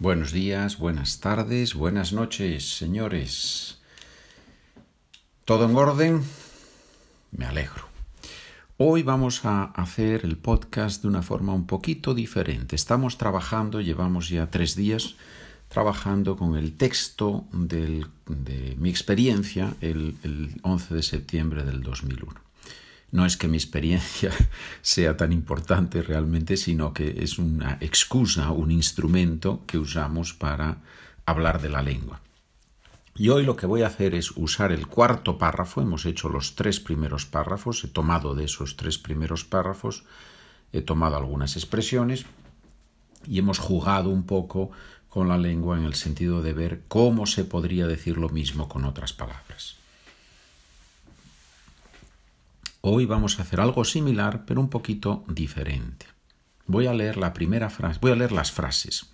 Buenos días, buenas tardes, buenas noches, señores. ¿Todo en orden? Me alegro. Hoy vamos a hacer el podcast de una forma un poquito diferente. Estamos trabajando, llevamos ya tres días trabajando con el texto de mi experiencia el, el 11 de septiembre del 2001. No es que mi experiencia sea tan importante realmente, sino que es una excusa, un instrumento que usamos para hablar de la lengua. Y hoy lo que voy a hacer es usar el cuarto párrafo, hemos hecho los tres primeros párrafos, he tomado de esos tres primeros párrafos, he tomado algunas expresiones y hemos jugado un poco con la lengua en el sentido de ver cómo se podría decir lo mismo con otras palabras. Hoy vamos a hacer algo similar, pero un poquito diferente. Voy a leer la primera frase, voy a leer las frases.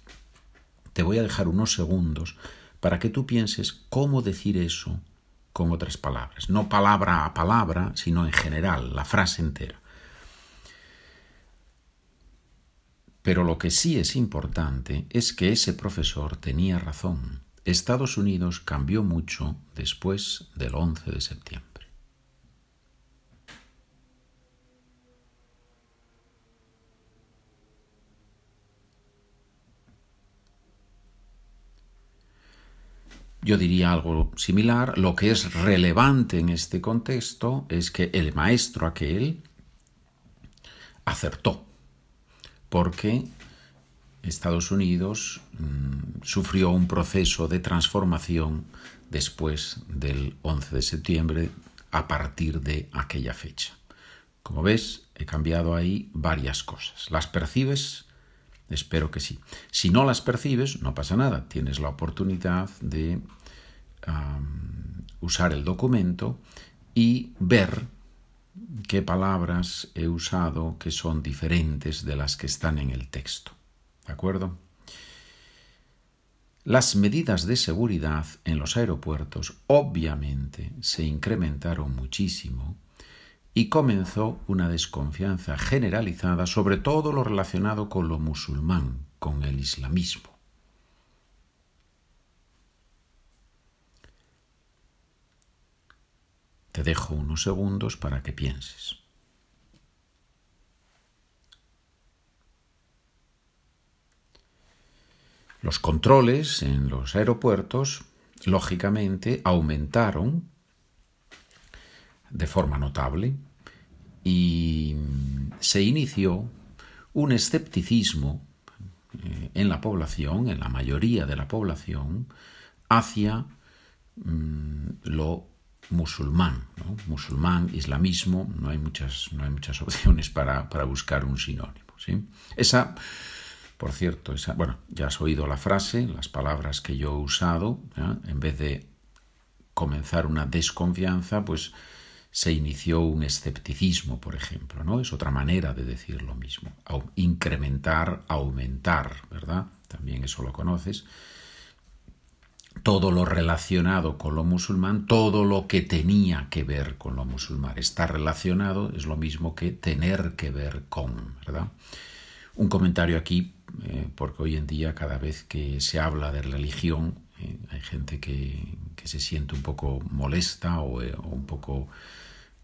Te voy a dejar unos segundos para que tú pienses cómo decir eso con otras palabras. No palabra a palabra, sino en general, la frase entera. Pero lo que sí es importante es que ese profesor tenía razón. Estados Unidos cambió mucho después del 11 de septiembre. Yo diría algo similar. Lo que es relevante en este contexto es que el maestro aquel acertó, porque Estados Unidos mm, sufrió un proceso de transformación después del 11 de septiembre a partir de aquella fecha. Como ves, he cambiado ahí varias cosas. ¿Las percibes? Espero que sí. Si no las percibes, no pasa nada. Tienes la oportunidad de usar el documento y ver qué palabras he usado que son diferentes de las que están en el texto. ¿De acuerdo? Las medidas de seguridad en los aeropuertos obviamente se incrementaron muchísimo y comenzó una desconfianza generalizada sobre todo lo relacionado con lo musulmán, con el islamismo. Te dejo unos segundos para que pienses. Los controles en los aeropuertos, lógicamente, aumentaron de forma notable y se inició un escepticismo eh, en la población, en la mayoría de la población, hacia mm, lo musulmán, musulmán, islamismo, no hay muchas, no hay muchas opciones para, para buscar un sinónimo. ¿sí? Esa, por cierto, esa, bueno, ya has oído la frase, las palabras que yo he usado, en vez de comenzar una desconfianza, pues se inició un escepticismo, por ejemplo, ¿no? Es otra manera de decir lo mismo. Incrementar, aumentar, ¿verdad? También eso lo conoces todo lo relacionado con lo musulmán, todo lo que tenía que ver con lo musulmán. Estar relacionado es lo mismo que tener que ver con, ¿verdad? Un comentario aquí, eh, porque hoy en día cada vez que se habla de religión, eh, hay gente que, se siente un poco molesta o, eh, o un poco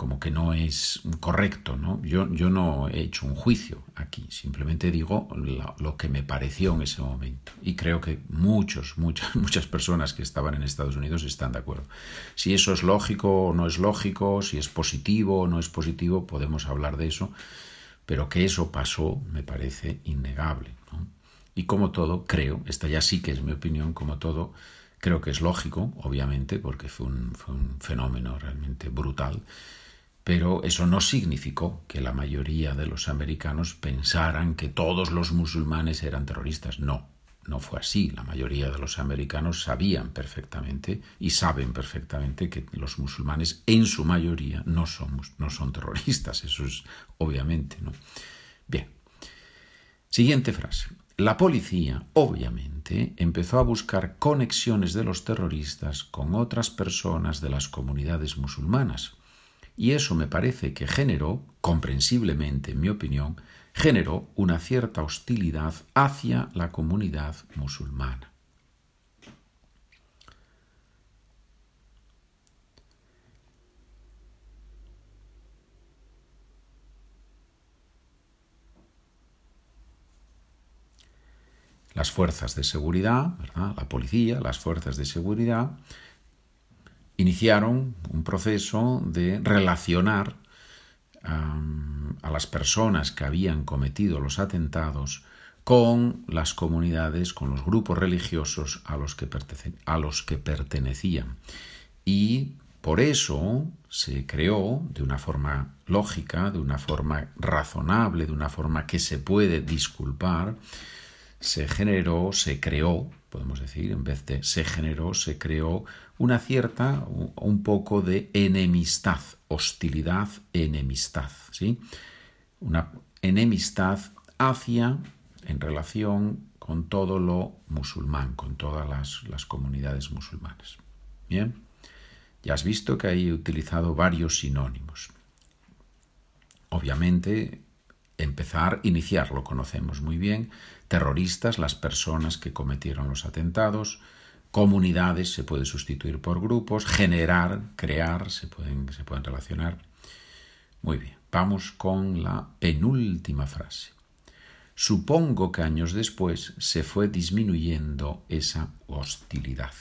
como que no es correcto, ¿no? Yo, yo no he hecho un juicio aquí, simplemente digo lo, que me pareció en ese momento. Y creo que muchos, muchas, muchas personas que estaban en Estados Unidos están de acuerdo. Si eso es lógico o no es lógico, si es positivo o no es positivo, podemos hablar de eso, pero que eso pasó me parece innegable. Y como todo, creo, esta ya sí que es mi opinión, como todo, creo que es lógico, obviamente, porque fue un, fue un fenómeno realmente brutal pero eso no significó que la mayoría de los americanos pensaran que todos los musulmanes eran terroristas. No, no fue así. La mayoría de los americanos sabían perfectamente y saben perfectamente que los musulmanes en su mayoría no son, no son terroristas. Eso es obviamente, ¿no? Bien. Siguiente frase. La policía, obviamente, empezó a buscar conexiones de los terroristas con otras personas de las comunidades musulmanas y eso me parece que generó, comprensiblemente en mi opinión, generó una cierta hostilidad hacia la comunidad musulmana. Las fuerzas de seguridad, la policía, las fuerzas de seguridad, iniciaron un proceso de relacionar a las personas que habían cometido los atentados con las comunidades, con los grupos religiosos a los que, pertenecían. Y por eso se creó de una forma lógica, de una forma razonable, de una forma que se puede disculpar, se generó, se creó, podemos decir, en vez de se generó, se creó una cierta, un poco de enemistad, hostilidad, enemistad, ¿sí? Una enemistad hacia, en relación con todo lo musulmán, con todas las, las comunidades musulmanas. Bien, ya has visto que he utilizado varios sinónimos. Obviamente, empezar, iniciar, lo conocemos muy bien, terroristas, las personas que cometieron los atentados, comunidades se puede sustituir por grupos, generar, crear, se pueden, se pueden relacionar. Muy bien, vamos con la penúltima frase. Supongo que años después se fue disminuyendo esa hostilidad.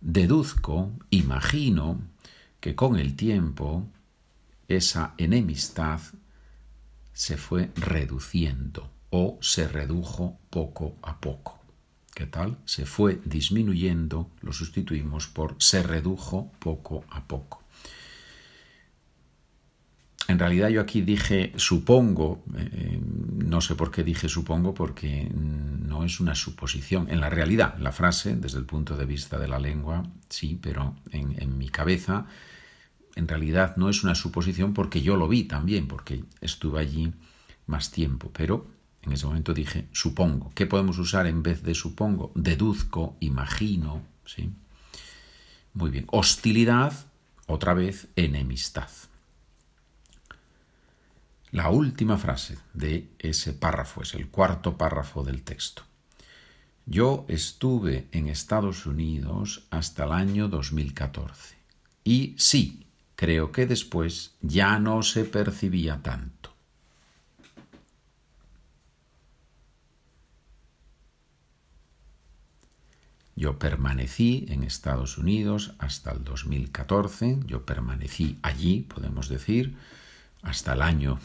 Deduzco, imagino, que con el tiempo esa enemistad se fue reduciendo o se redujo poco a poco. ¿Qué tal? Se fue disminuyendo, lo sustituimos por se redujo poco a poco. En realidad yo aquí dije supongo, eh, no sé por qué dije supongo, porque no es una suposición. En la realidad, la frase, desde el punto de vista de la lengua, sí, pero en, mi cabeza, en realidad no es una suposición porque yo lo vi también, porque estuve allí más tiempo. Pero en ese momento dije supongo. ¿Qué podemos usar en vez de supongo? Deduzco, imagino, ¿sí? Muy bien. Hostilidad, otra vez, enemistad. La última frase de ese párrafo es el cuarto párrafo del texto. Yo estuve en Estados Unidos hasta el año 2014 y sí, creo que después ya no se percibía tanto. Yo permanecí en Estados Unidos hasta el 2014, yo permanecí allí, podemos decir, hasta el año,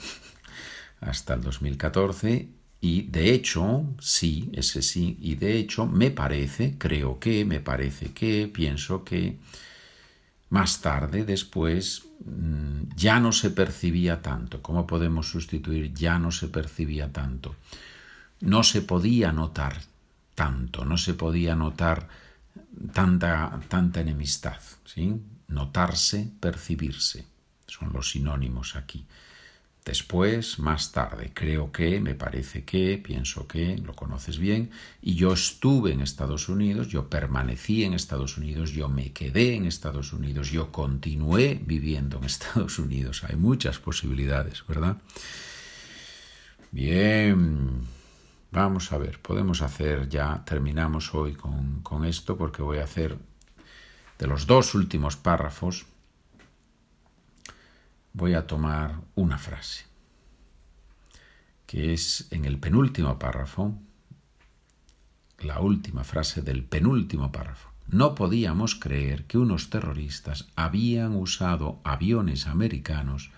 hasta el 2014, y de hecho, sí, ese sí, y de hecho me parece, creo que, me parece que, pienso que, más tarde, después, mm, ya no se percibía tanto. ¿Cómo podemos sustituir ya no se percibía tanto? No se podía notar tanto, no se podía notar tanta, tanta enemistad, ¿sí? Notarse, percibirse son los sinónimos aquí. Después, más tarde, creo que, me parece que, pienso que, lo conoces bien, y yo estuve en Estados Unidos, yo permanecí en Estados Unidos, yo me quedé en Estados Unidos, yo continué viviendo en Estados Unidos. Hay muchas posibilidades, ¿verdad? Bien, vamos a ver, podemos hacer ya, terminamos hoy con, con esto porque voy a hacer de los dos últimos párrafos, voy a tomar una frase, que es en el penúltimo párrafo, la última frase del penúltimo párrafo. No podíamos creer que unos terroristas habían usado aviones americanos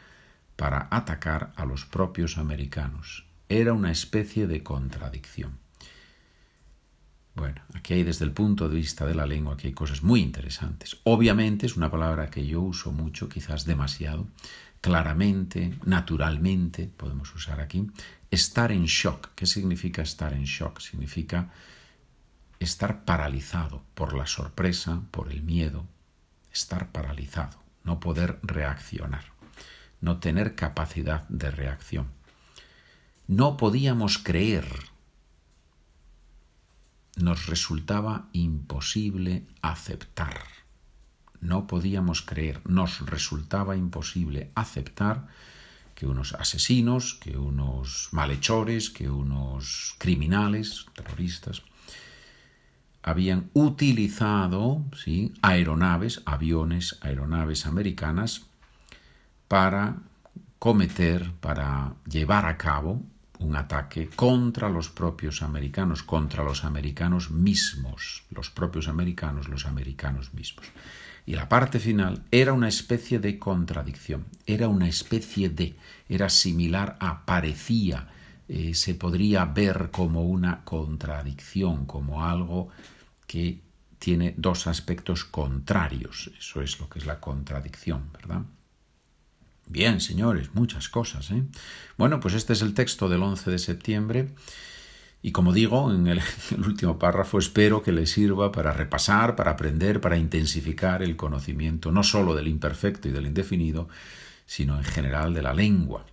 para atacar a los propios americanos. Era una especie de contradicción. Bueno, aquí hay desde el punto de vista de la lengua, aquí hay cosas muy interesantes. Obviamente es una palabra que yo uso mucho, quizás demasiado, claramente, naturalmente, podemos usar aquí, estar en shock. ¿Qué significa estar en shock? Significa estar paralizado por la sorpresa, por el miedo, estar paralizado, no poder reaccionar, no tener capacidad de reacción. No podíamos creer, nos resultaba imposible aceptar. No podíamos creer, nos resultaba imposible aceptar que unos asesinos, que unos malhechores, que unos criminales, terroristas, habían utilizado ¿sí? aeronaves, aviones, aeronaves americanas para cometer, para llevar a cabo un ataque contra los propios americanos, contra los americanos mismos, los propios americanos, los americanos mismos. Y la parte final era una especie de contradicción, era una especie de, era similar a parecía, eh, se podría ver como una contradicción, como algo que tiene dos aspectos contrarios. Eso es lo que es la contradicción, ¿verdad? Bien, señores, muchas cosas. ¿eh? Bueno, pues este es el texto del 11 de septiembre. Y como digo en el, último párrafo, espero que le sirva para repasar, para aprender, para intensificar el conocimiento no sólo del imperfecto y del indefinido, sino en general de la lengua.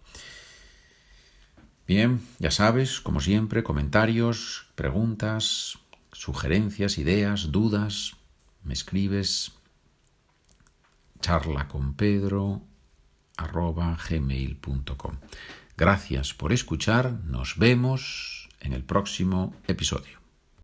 Bien, ya sabes, como siempre, comentarios, preguntas, sugerencias, ideas, dudas, me escribes charla con Pedro gmail.com. Gracias por escuchar, nos vemos en el próximo episodio.